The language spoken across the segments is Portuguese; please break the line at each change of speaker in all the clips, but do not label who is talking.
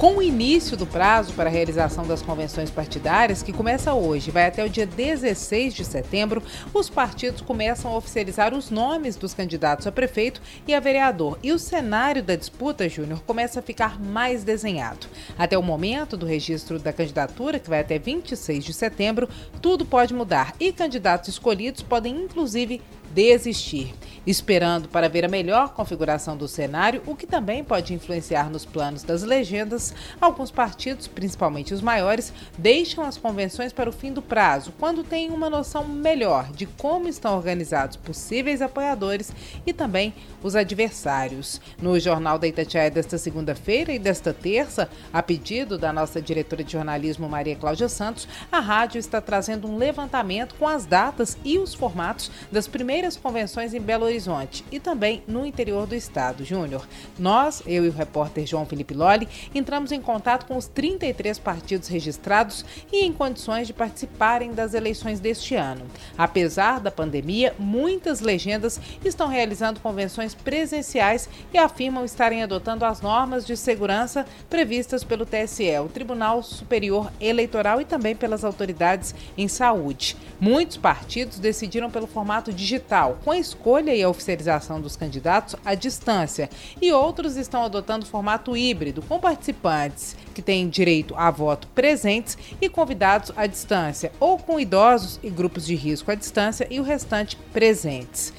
Com o início do prazo para a realização das convenções partidárias, que começa hoje e vai até o dia 16 de setembro, os partidos começam a oficializar os nomes dos candidatos a prefeito e a vereador. E o cenário da disputa, Júnior, começa a ficar mais desenhado. Até o momento do registro da candidatura, que vai até 26 de setembro, tudo pode mudar e candidatos escolhidos podem, inclusive, desistir, esperando para ver a melhor configuração do cenário, o que também pode influenciar nos planos das legendas. Alguns partidos, principalmente os maiores, deixam as convenções para o fim do prazo, quando têm uma noção melhor de como estão organizados possíveis apoiadores e também os adversários. No Jornal da Itatiaia desta segunda-feira e desta terça, a pedido da nossa diretora de jornalismo Maria Cláudia Santos, a rádio está trazendo um levantamento com as datas e os formatos das primeiras primeiras convenções em Belo Horizonte e também no interior do estado. Júnior, nós, eu e o repórter João Felipe Lolli, entramos em contato com os 33 partidos registrados e em condições de participarem das eleições deste ano. Apesar da pandemia, muitas legendas estão realizando convenções presenciais e afirmam estarem adotando as normas de segurança previstas pelo TSE, o Tribunal Superior Eleitoral e também pelas autoridades em saúde. Muitos partidos decidiram pelo formato digital com a escolha e a oficialização dos candidatos à distância, e outros estão adotando formato híbrido, com participantes que têm direito a voto presentes e convidados à distância, ou com idosos e grupos de risco à distância e o restante presentes.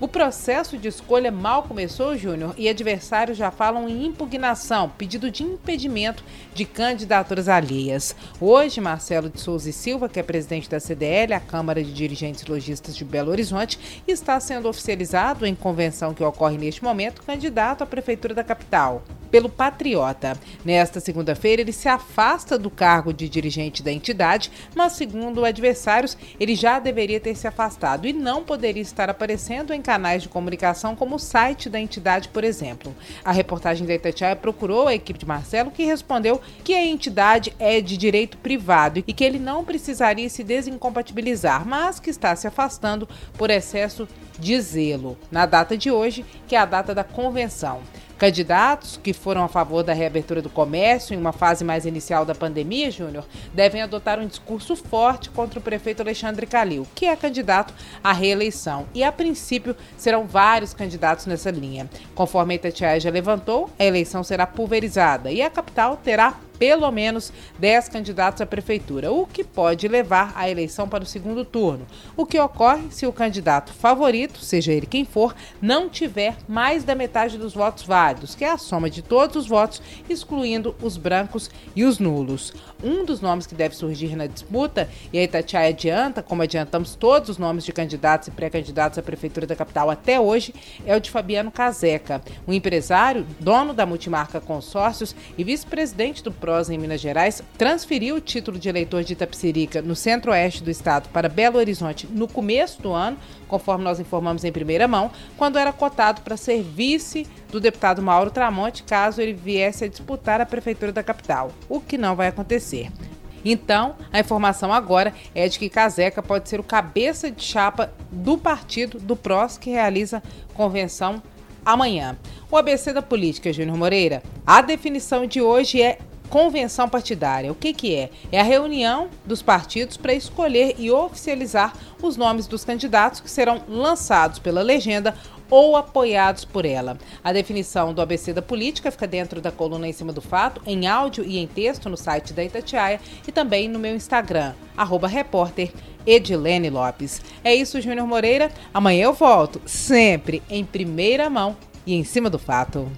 O processo de escolha mal começou, Júnior, e adversários já falam em impugnação, pedido de impedimento de candidaturas alheias. Hoje, Marcelo de Souza e Silva, que é presidente da CDL, a Câmara de Dirigentes Logistas de Belo Horizonte, está sendo oficializado em convenção que ocorre neste momento candidato à prefeitura da capital pelo Patriota. Nesta segunda-feira, ele se afasta do cargo de dirigente da entidade, mas, segundo adversários, ele já deveria ter se afastado e não poderia estar aparecendo em canais de comunicação como o site da entidade, por exemplo. A reportagem da Itatiaia procurou a equipe de Marcelo, que respondeu que a entidade é de direito privado e que ele não precisaria se desincompatibilizar, mas que está se afastando por excesso de zelo, na data de hoje, que é a data da convenção. Candidatos que foram a favor da reabertura do comércio em uma fase mais inicial da pandemia, Júnior, devem adotar um discurso forte contra o prefeito Alexandre Calil, que é candidato à reeleição. E, a princípio, serão vários candidatos nessa linha. Conforme a Itatiaia já levantou, a eleição será pulverizada e a capital terá pelo menos 10 candidatos à prefeitura, o que pode levar a eleição para o segundo turno. O que ocorre se o candidato favorito, seja ele quem for, não tiver mais da metade dos votos válidos, que é a soma de todos os votos, excluindo os brancos e os nulos. Um dos nomes que deve surgir na disputa, e a Itatiaia adianta, como adiantamos todos os nomes de candidatos e pré-candidatos à prefeitura da capital até hoje, é o de Fabiano Caseca, um empresário, dono da multimarca Consórcios e vice-presidente do Prosa em Minas Gerais, transferiu o título de eleitor de Itapsirica no centro-oeste do estado para Belo Horizonte no começo do ano, conforme nós informamos em primeira mão, quando era cotado para ser vice do deputado Mauro Tramonte, caso ele viesse a disputar a prefeitura da capital, o que não vai acontecer. Então, a informação agora é de que Caseca pode ser o cabeça de chapa do partido do PROS que realiza convenção amanhã. O ABC da política, Júnior Moreira. A definição de hoje é convenção partidária. O que, que é? É a reunião dos partidos para escolher e oficializar os nomes dos candidatos que serão lançados pela legenda ou apoiados por ela. A definição do ABC da política fica dentro da coluna em cima do fato, em áudio e em texto no site da Itatiaia e também no meu Instagram, arroba. É isso, Júnior Moreira. Amanhã eu volto, sempre em primeira mão e em cima do fato.